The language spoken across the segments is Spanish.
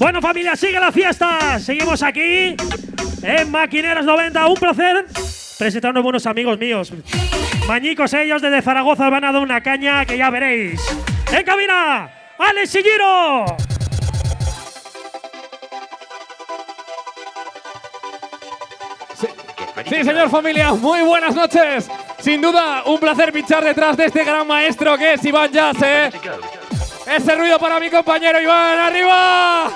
Bueno familia, sigue la fiesta. Seguimos aquí en Maquineras 90. Un placer presentar a unos buenos amigos míos. Mañicos ellos desde Zaragoza van a dar una caña que ya veréis. En cabina, Alex Giro. Sí, señor familia, muy buenas noches. Sin duda, un placer pinchar detrás de este gran maestro que es Iván Jazz, ¿eh? Ese ruido para mi compañero Iván, arriba.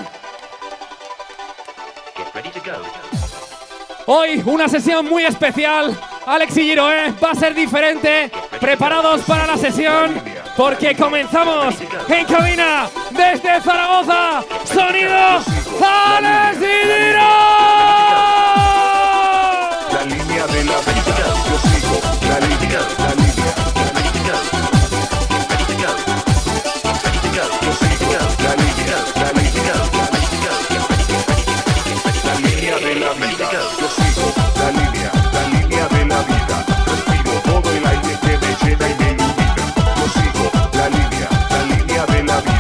Hoy una sesión muy especial. Alex y Giro, ¿eh? Va a ser diferente. Preparados para la sesión. Porque comenzamos en cabina desde Zaragoza. Sonido Alex y Giro. Yo sigo la la la todo que y me yo sigo la línea, la línea de la vida,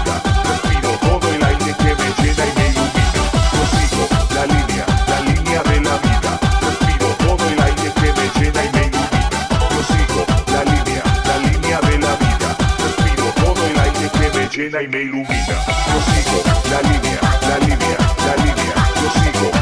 respiro todo el aire que me llena y me ilumina, yo sigo la línea, la línea de la vida, respiro todo el aire que me llena y me ilumina, yo sigo la línea, la línea de la vida, respiro todo el aire que me llena y me ilumina, yo sigo la línea, la línea, la línea, yo sigo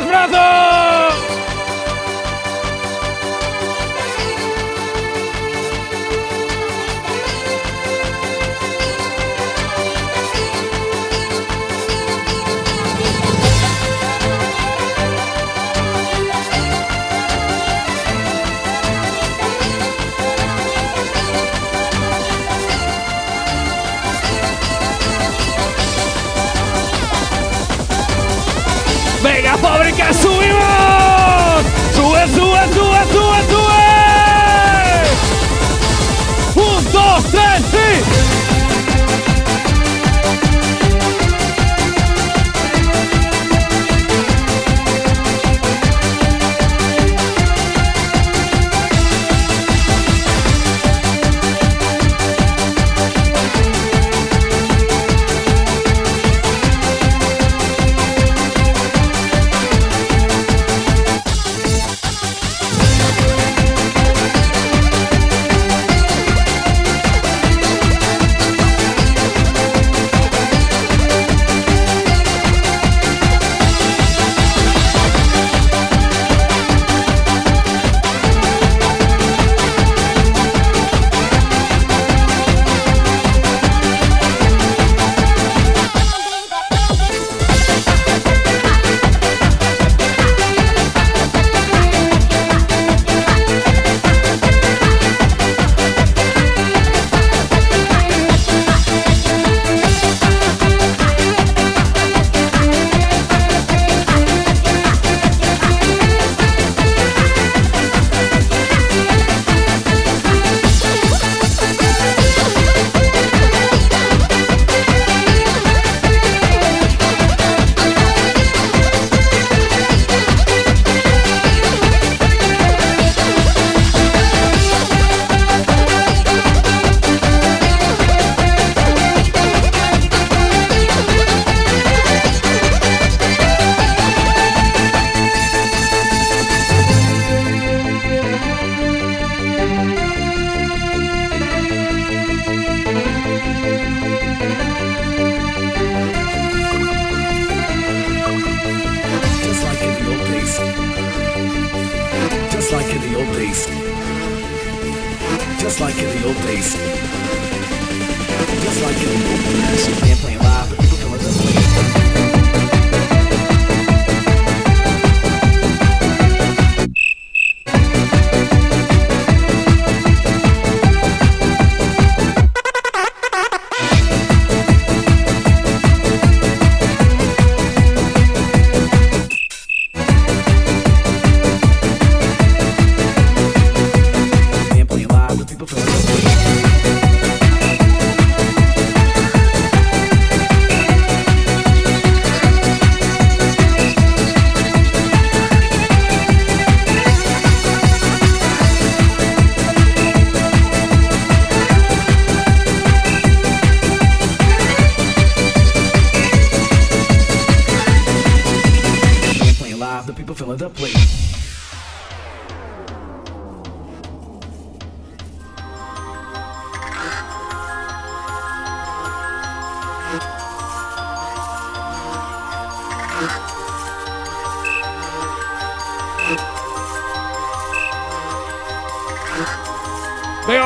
levante los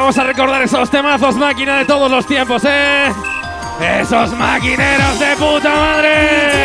vamos a recordar esos temazos máquina de todos los tiempos, ¿eh? Esos maquineros de puta madre.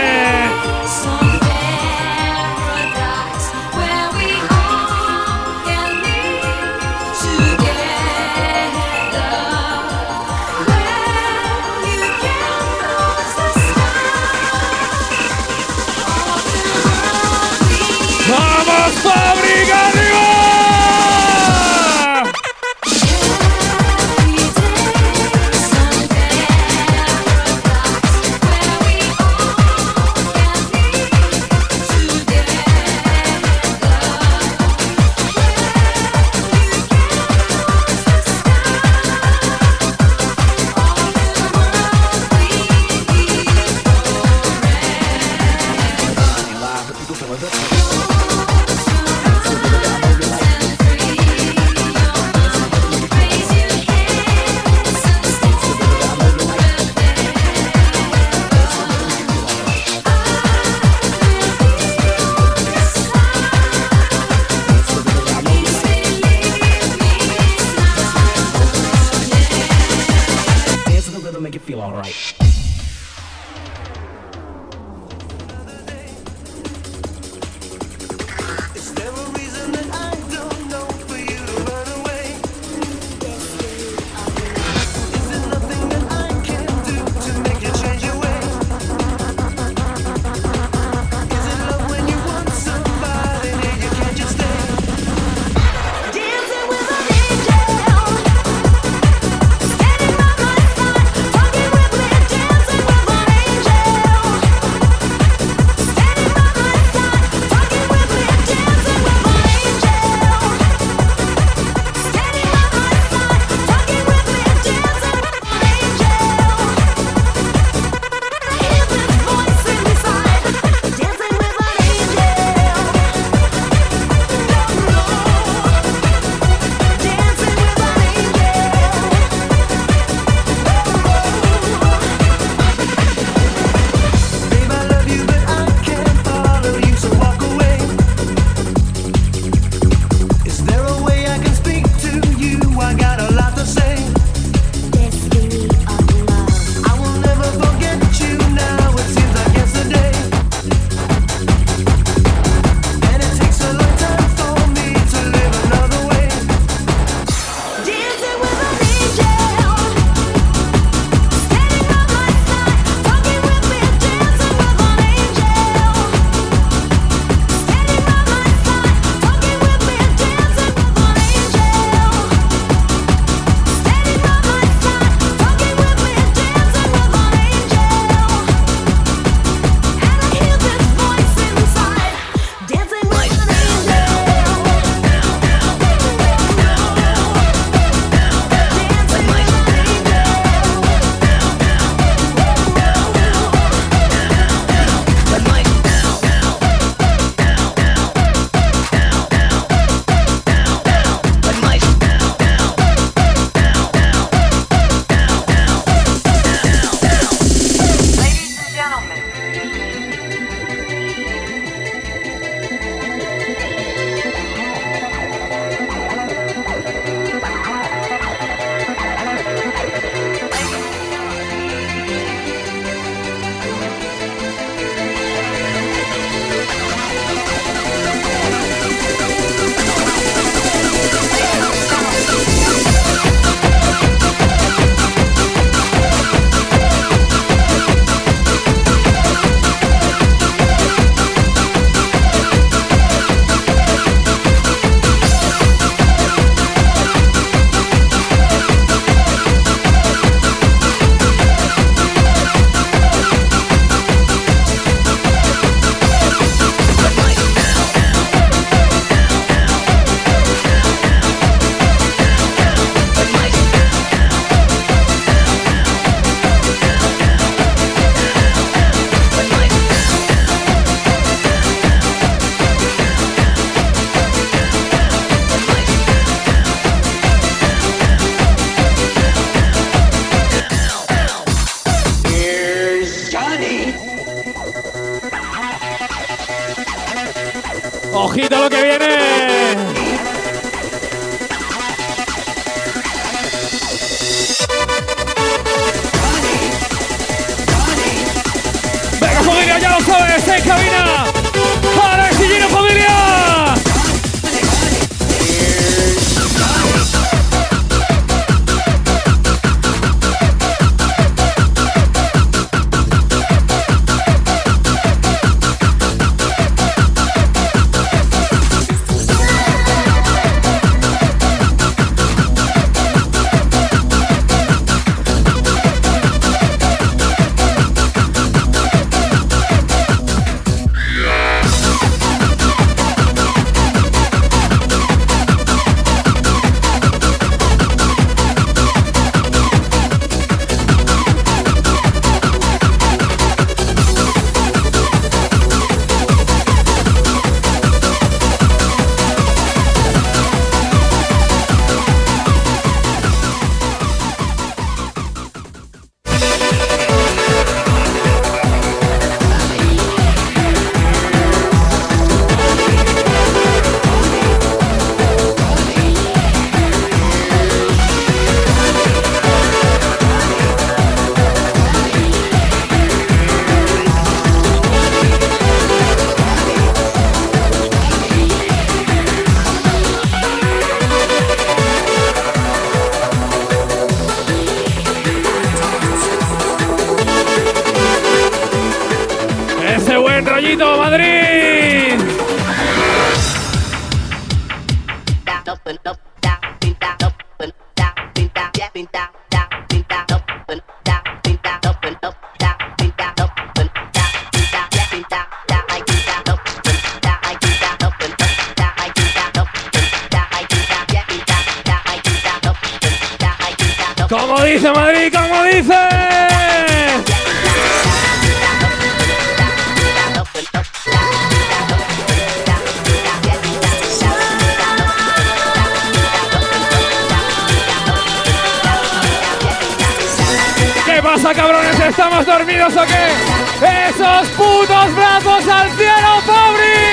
Pasa, cabrones? ¿Estamos dormidos o qué? ¡Esos putos brazos al cielo, Fabri!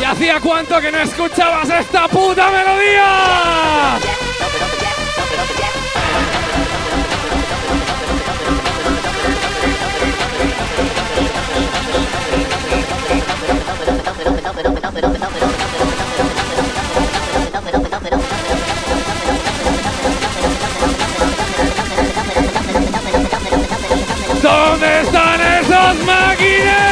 ¿Y hacía cuánto que no escuchabas esta puta melodía? ¿Dónde están esos maquineros?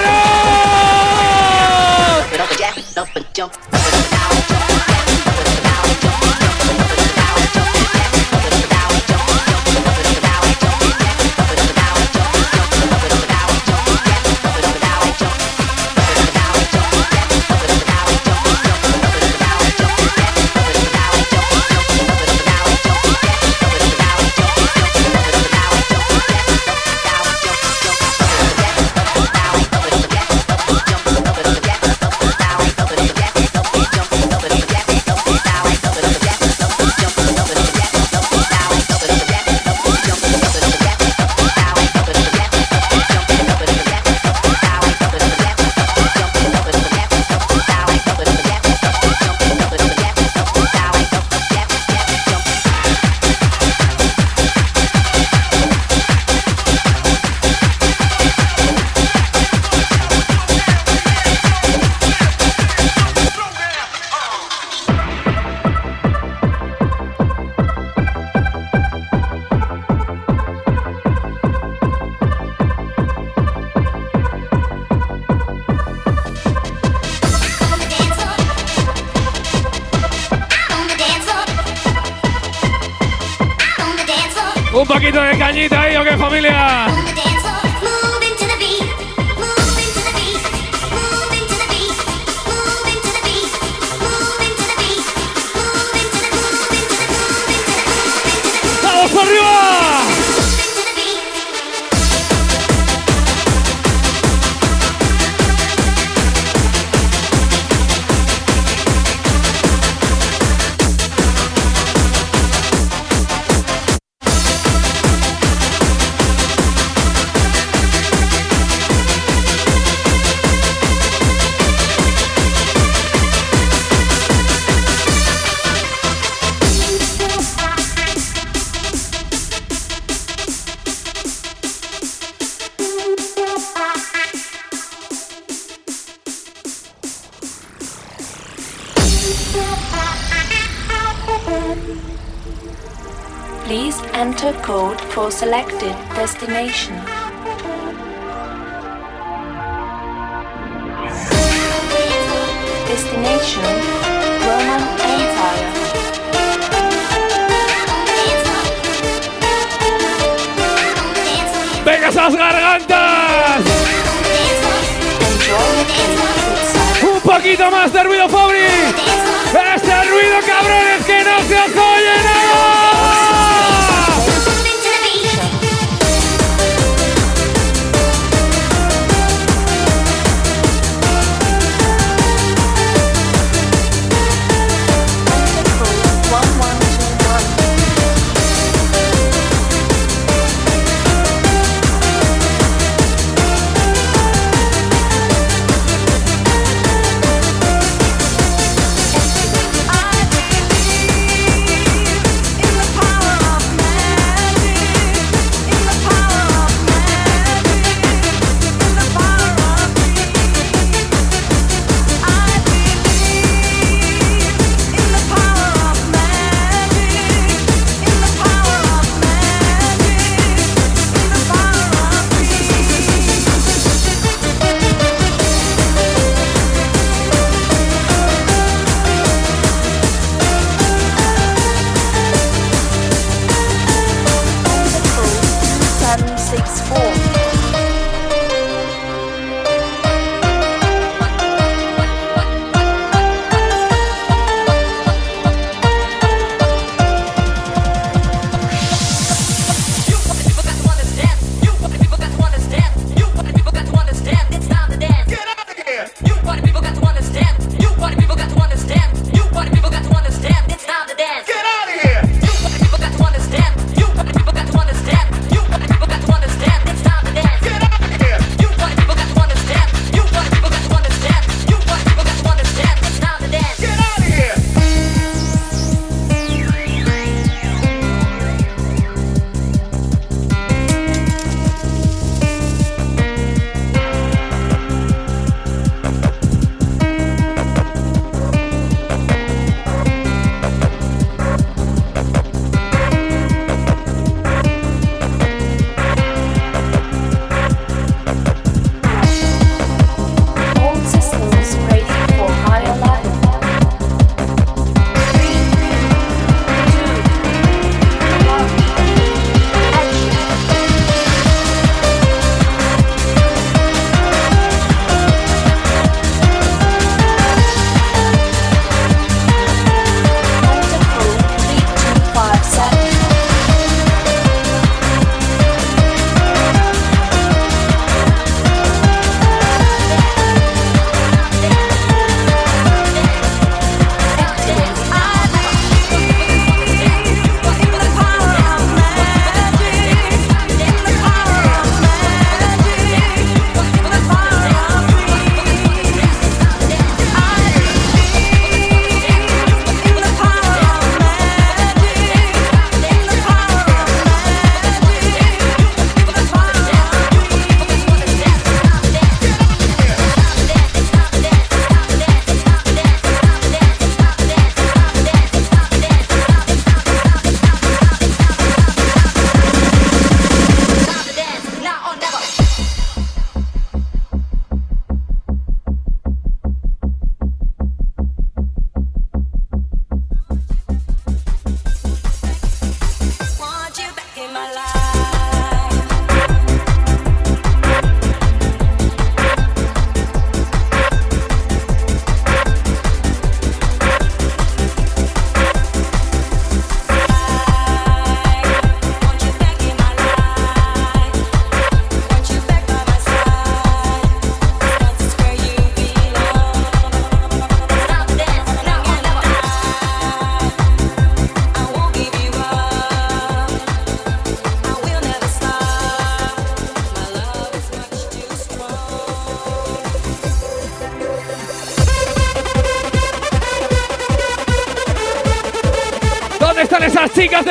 Un poquito de cañita ahí, ¿o qué familia? for selected destination.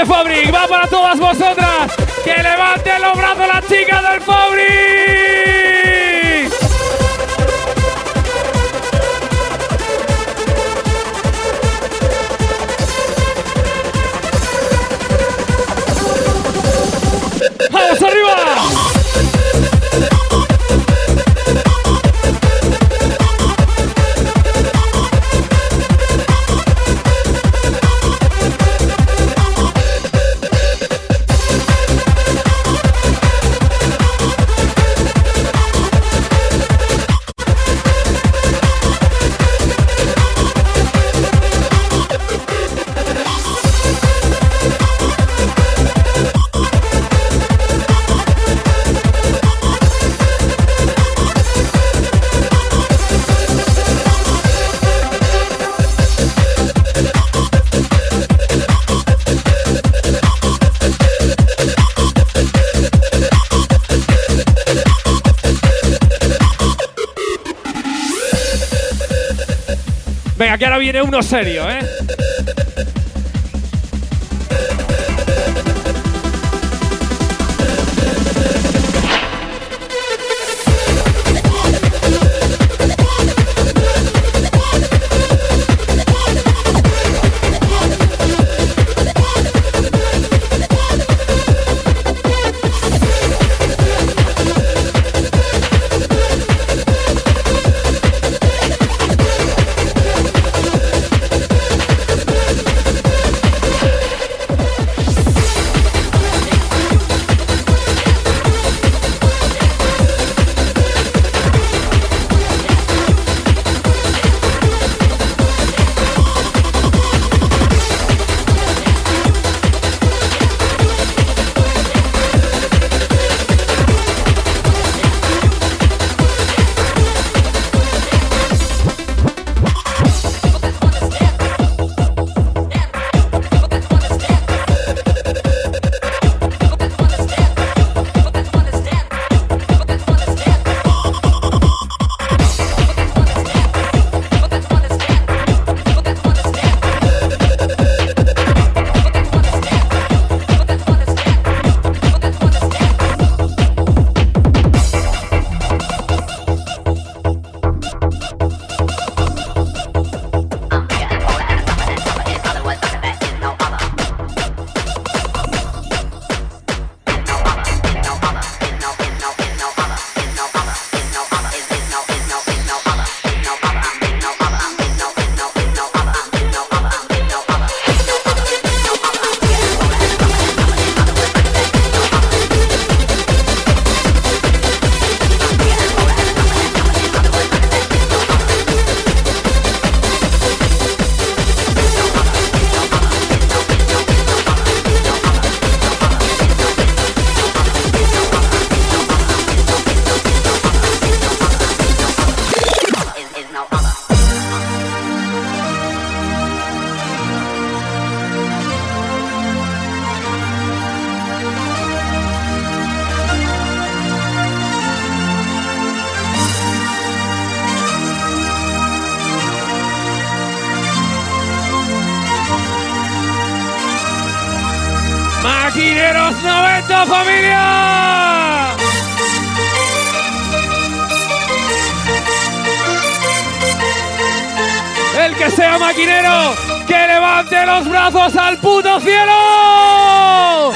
Fabric? Va para todas vosotras. Que levanten los brazos las chicas del Fabric. ¡Vamos arriba! Viene uno serio, ¿eh? Que sea maquinero, que levante los brazos al puto cielo.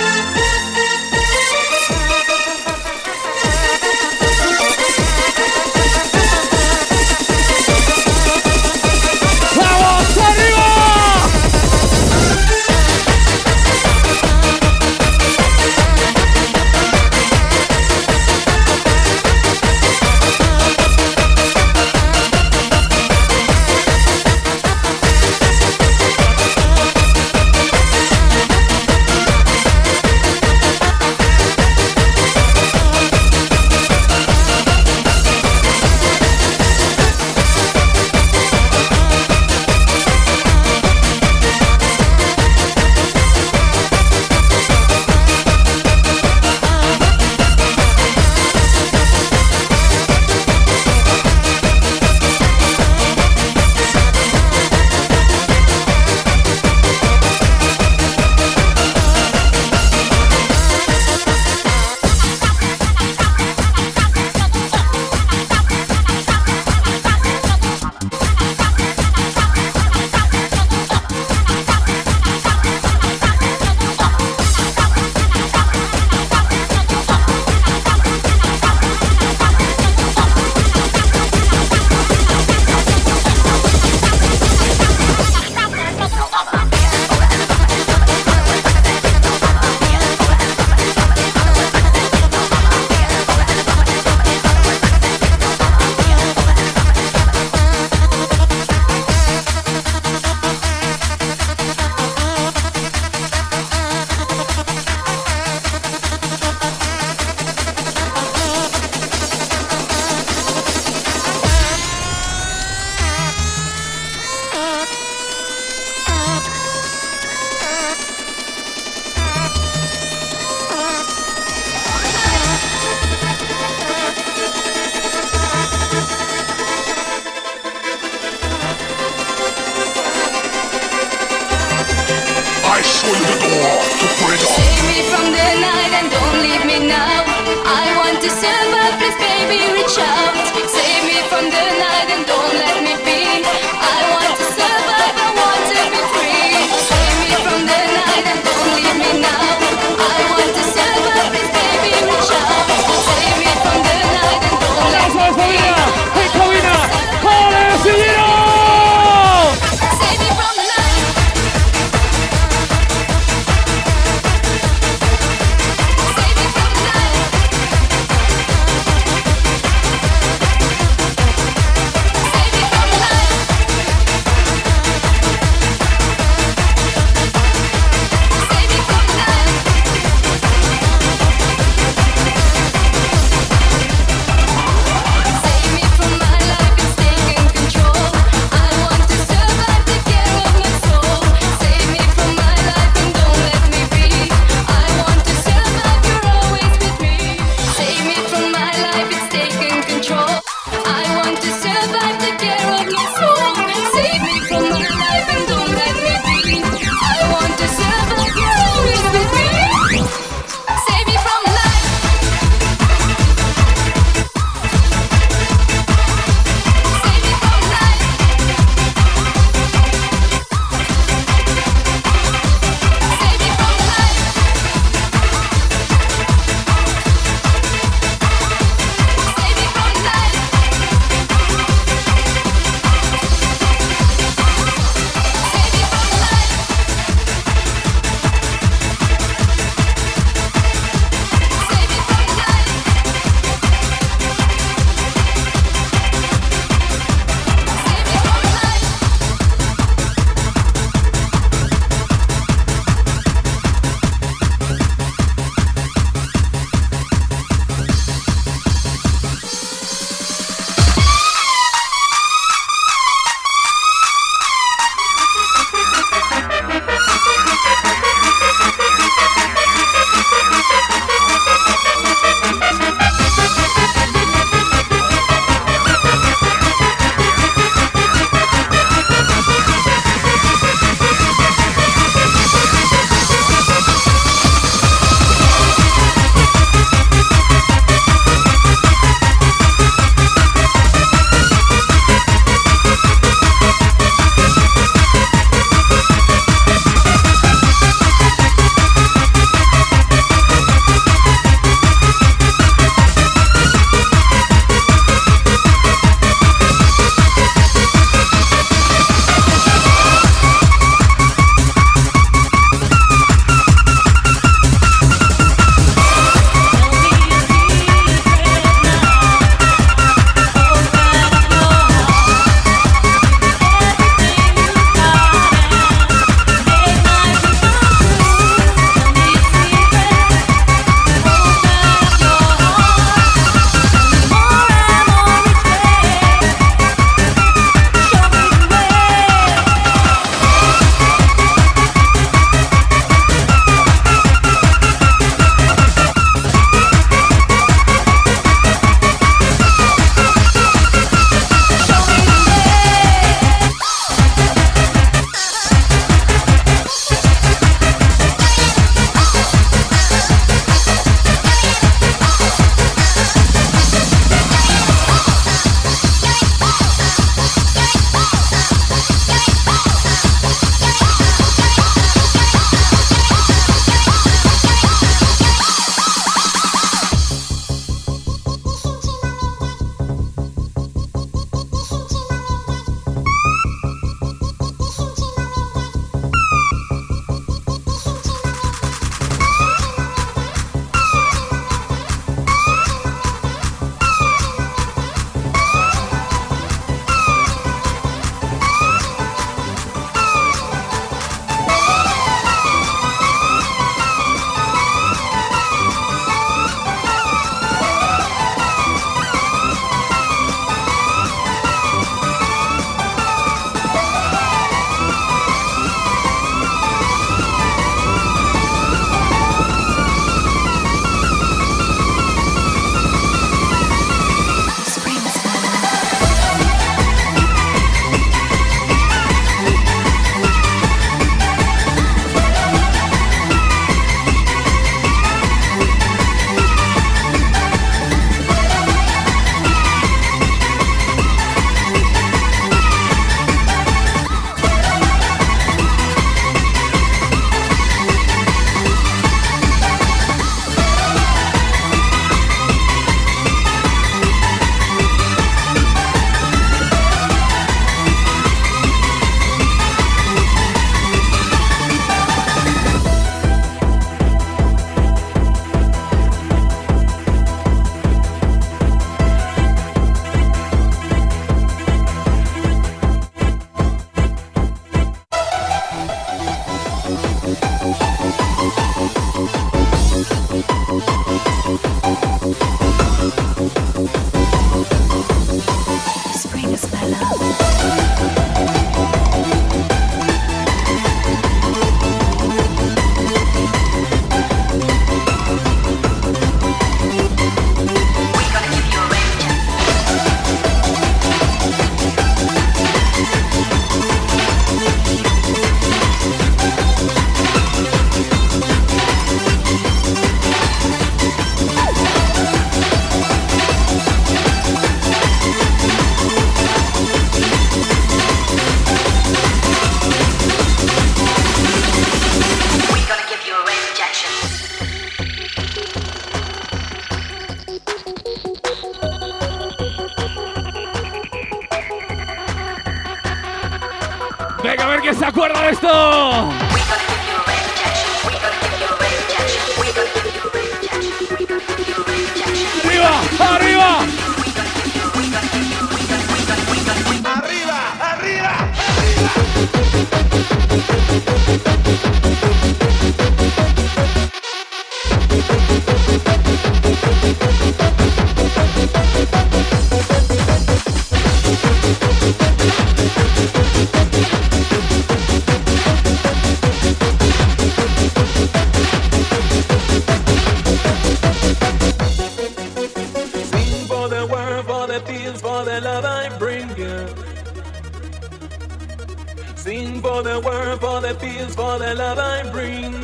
Sing for the world, for the peace, for the love I bring.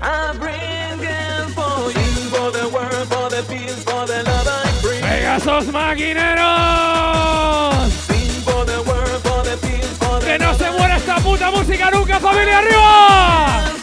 I bring it for you. Sing for the world, for the peace, for the love I bring. ¡Venga, esos maquineros! Sing for the world, for the peace, for the ¡Que no se muera esta puta música nunca, familia arriba!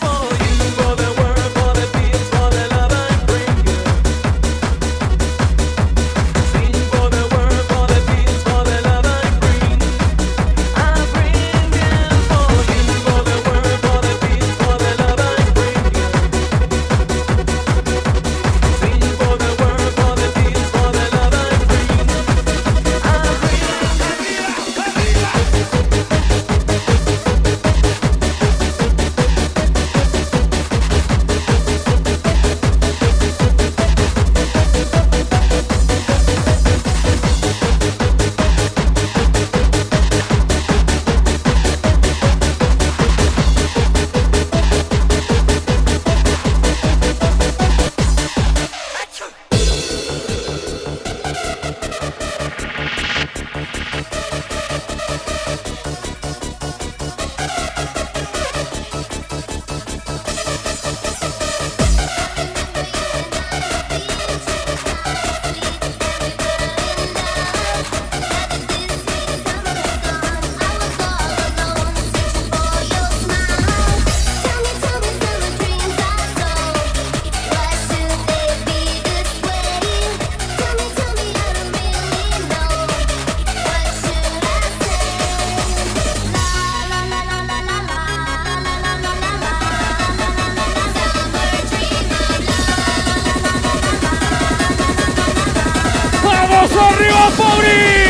Arriba, Fabric!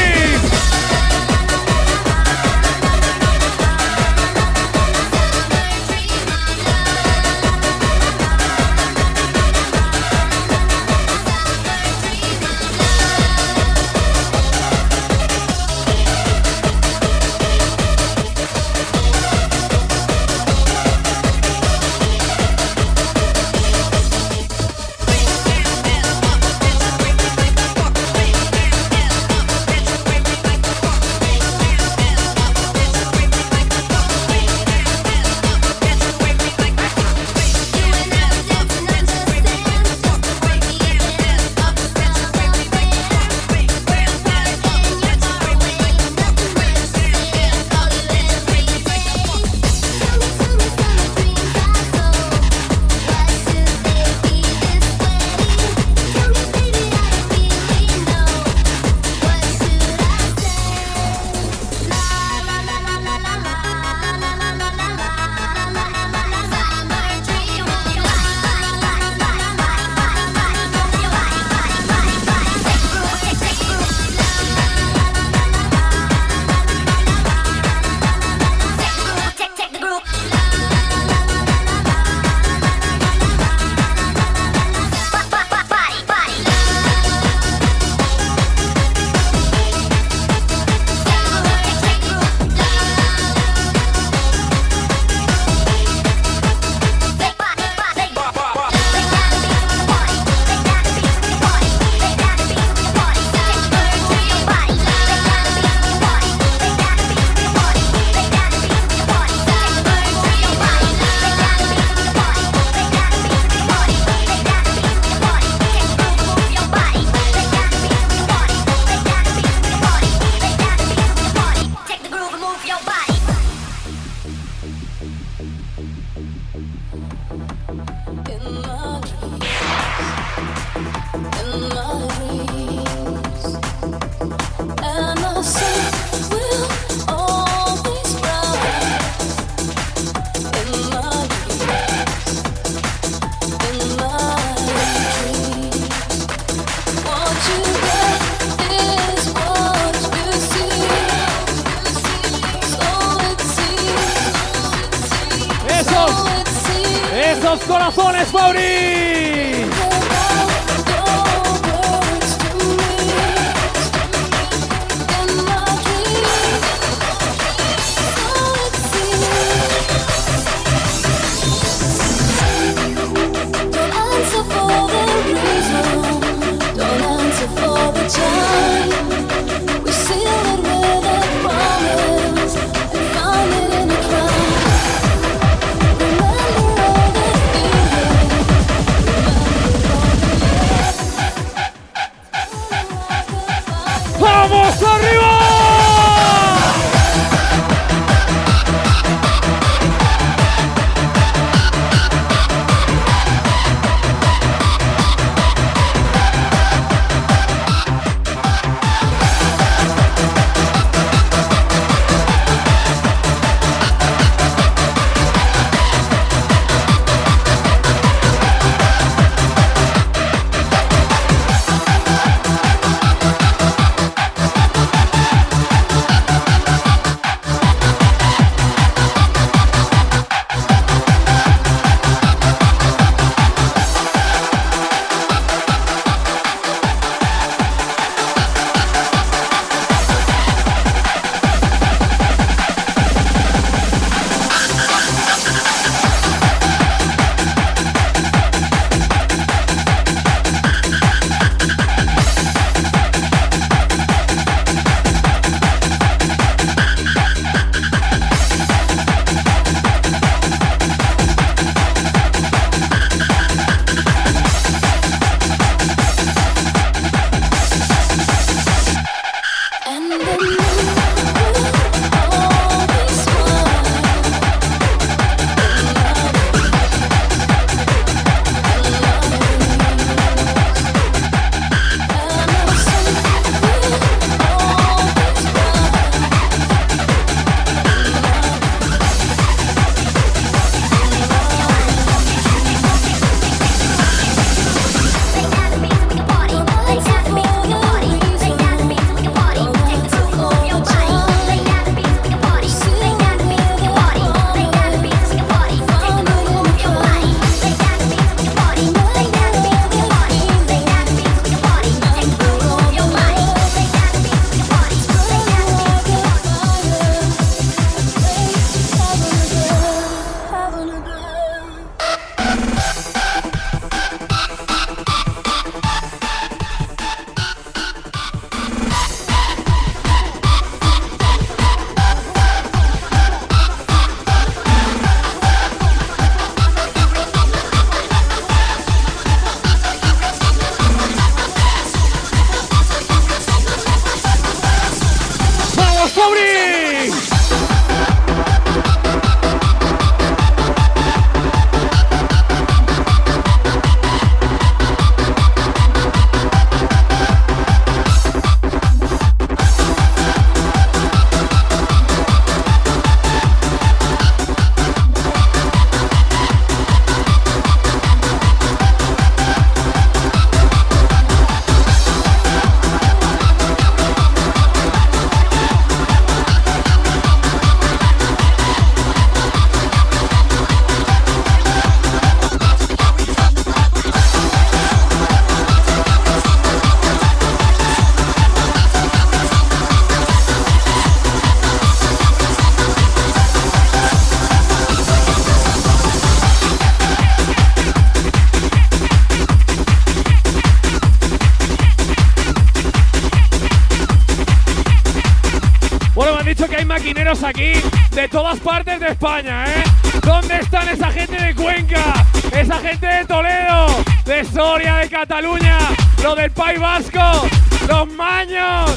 España, ¿eh? ¿Dónde están esa gente de Cuenca? Esa gente de Toledo, de Soria, de Cataluña, los del País Vasco, los maños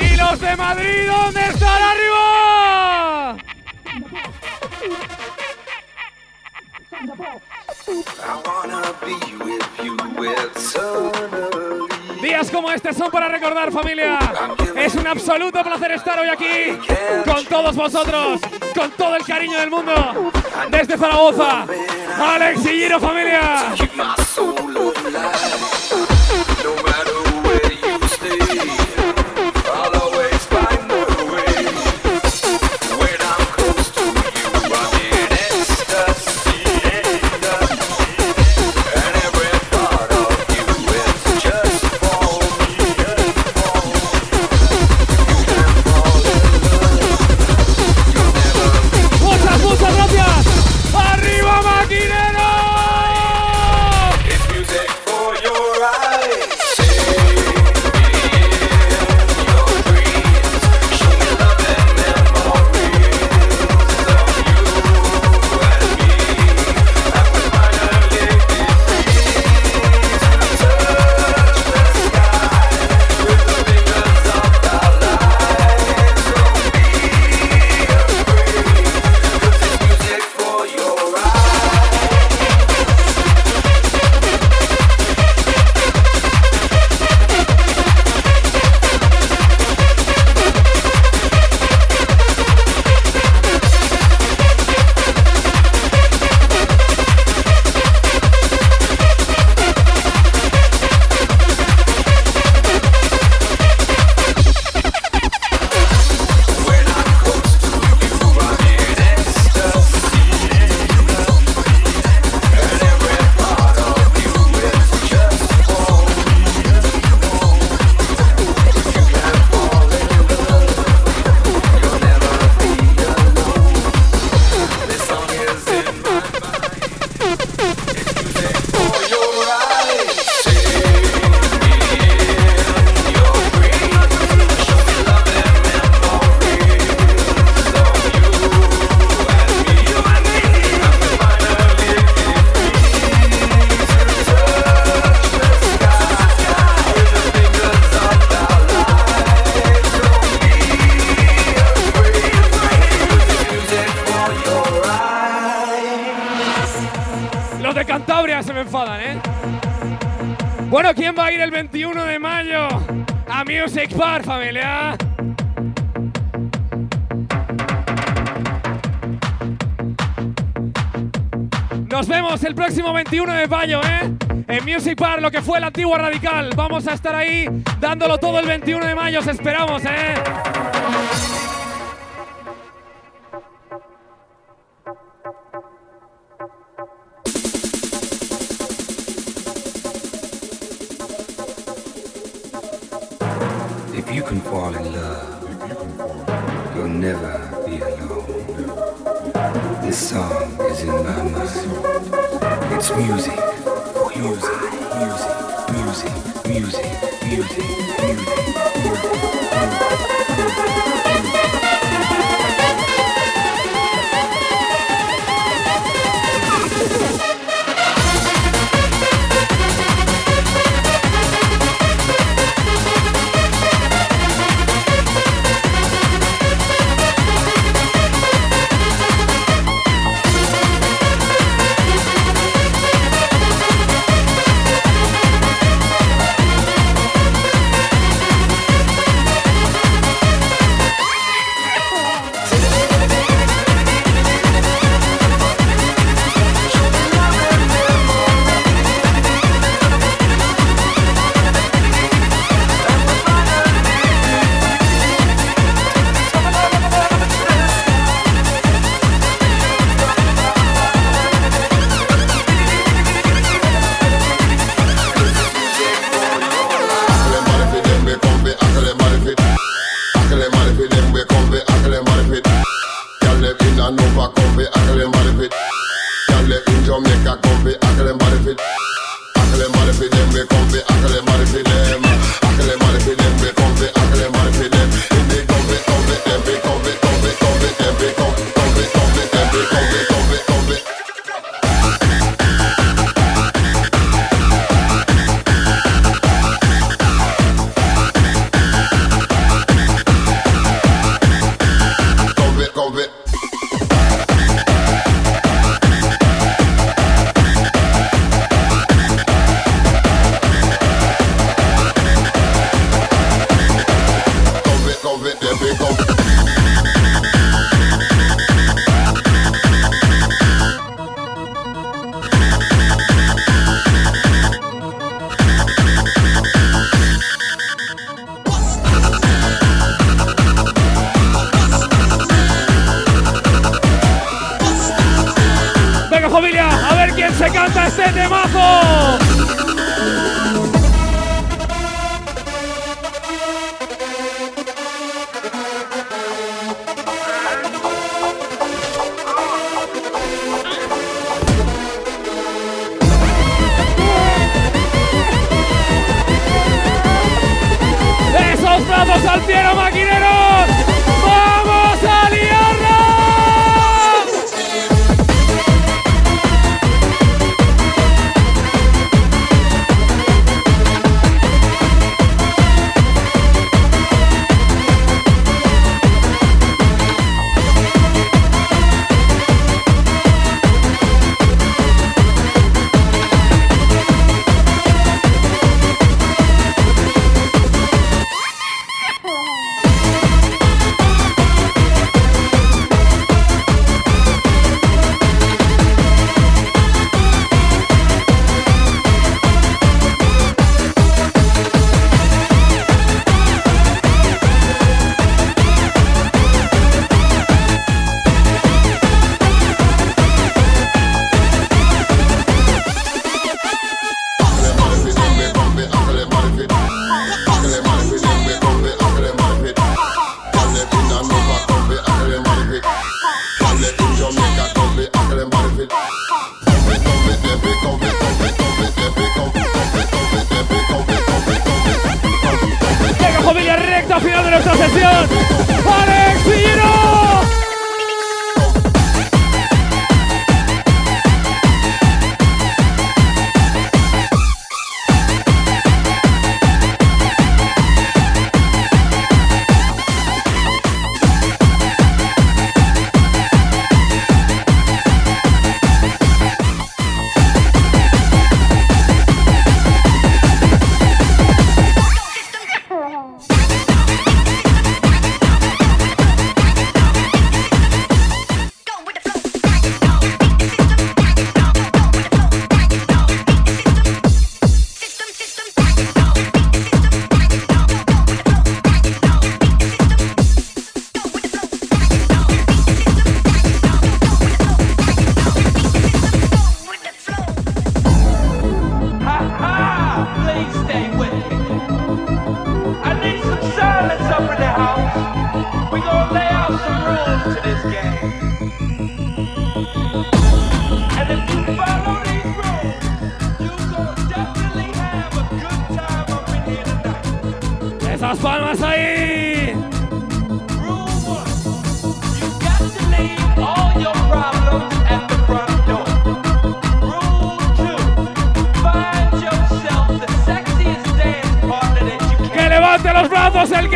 y los de Madrid, ¿dónde están arriba? Días como este son para recordar, familia. Es un absoluto placer estar hoy aquí con todos vosotros, Music Bar, familia. Nos vemos el próximo 21 de mayo, ¿eh? En Music Bar, lo que fue la antigua Radical. Vamos a estar ahí dándolo todo el 21 de mayo, os esperamos, ¿eh?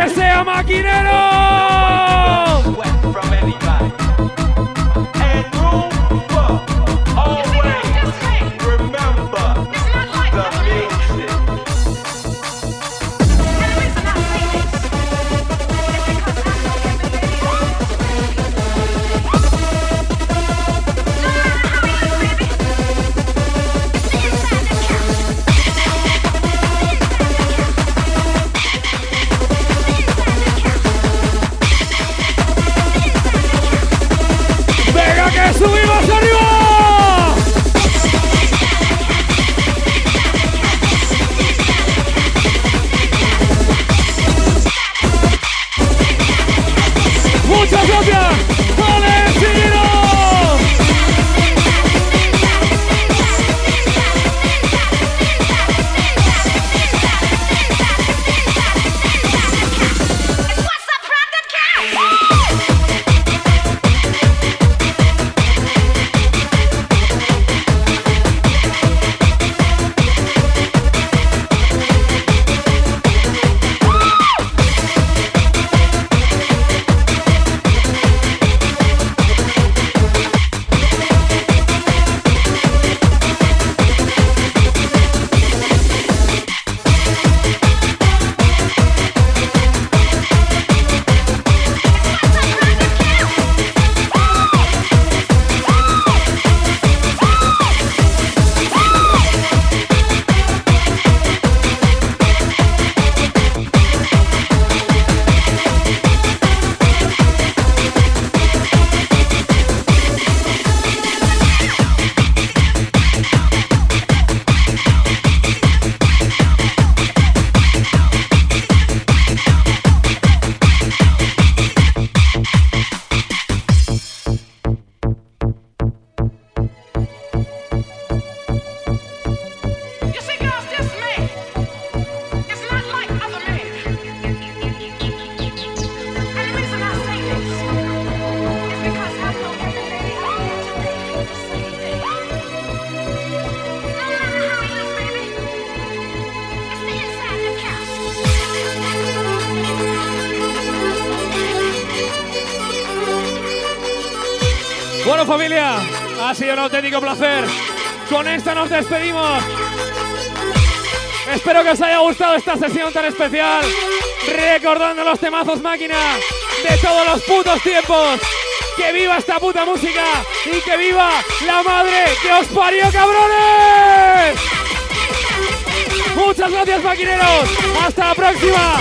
que sea maquinero. auténtico placer. Con esta nos despedimos. Espero que os haya gustado esta sesión tan especial. Recordando los temazos máquina de todos los putos tiempos. Que viva esta puta música y que viva la madre que os parió, cabrones. Muchas gracias, maquineros. Hasta la próxima.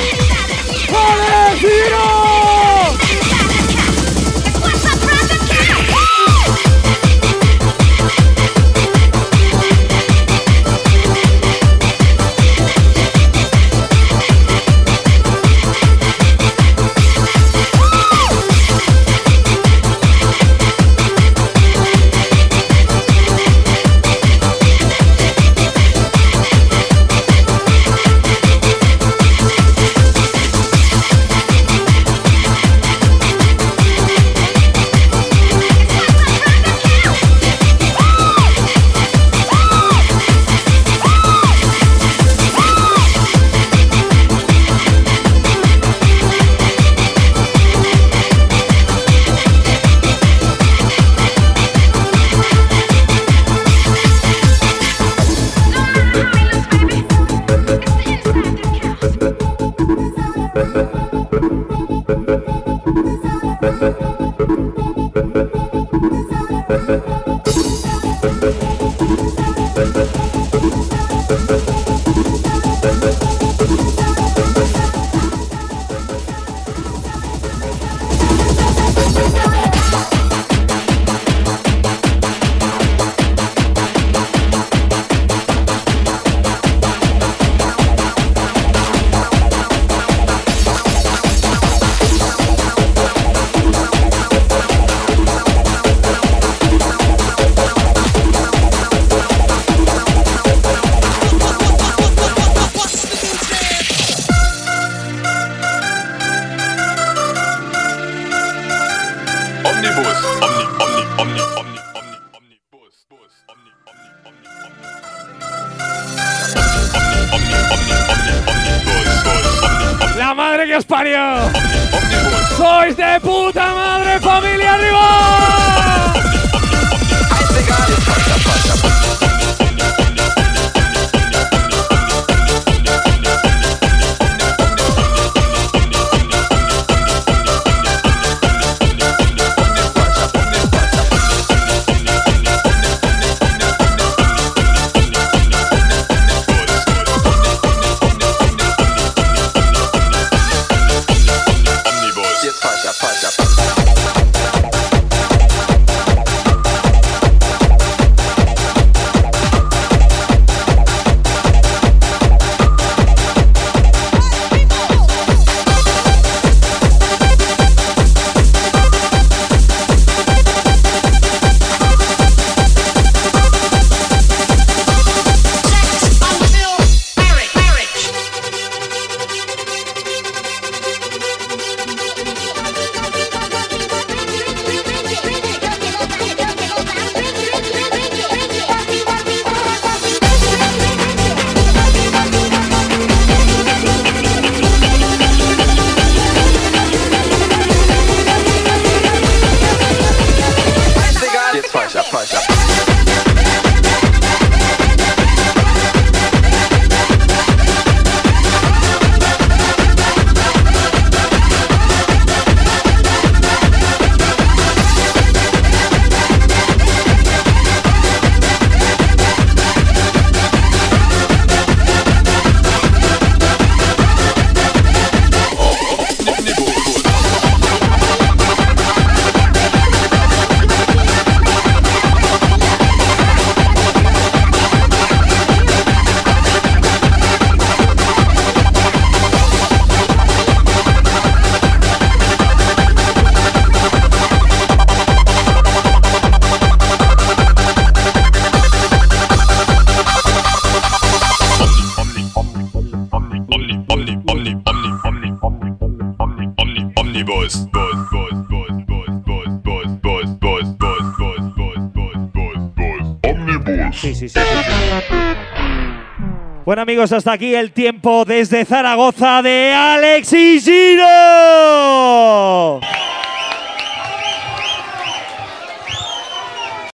Bueno amigos, hasta aquí el tiempo desde Zaragoza de Alex y Giro.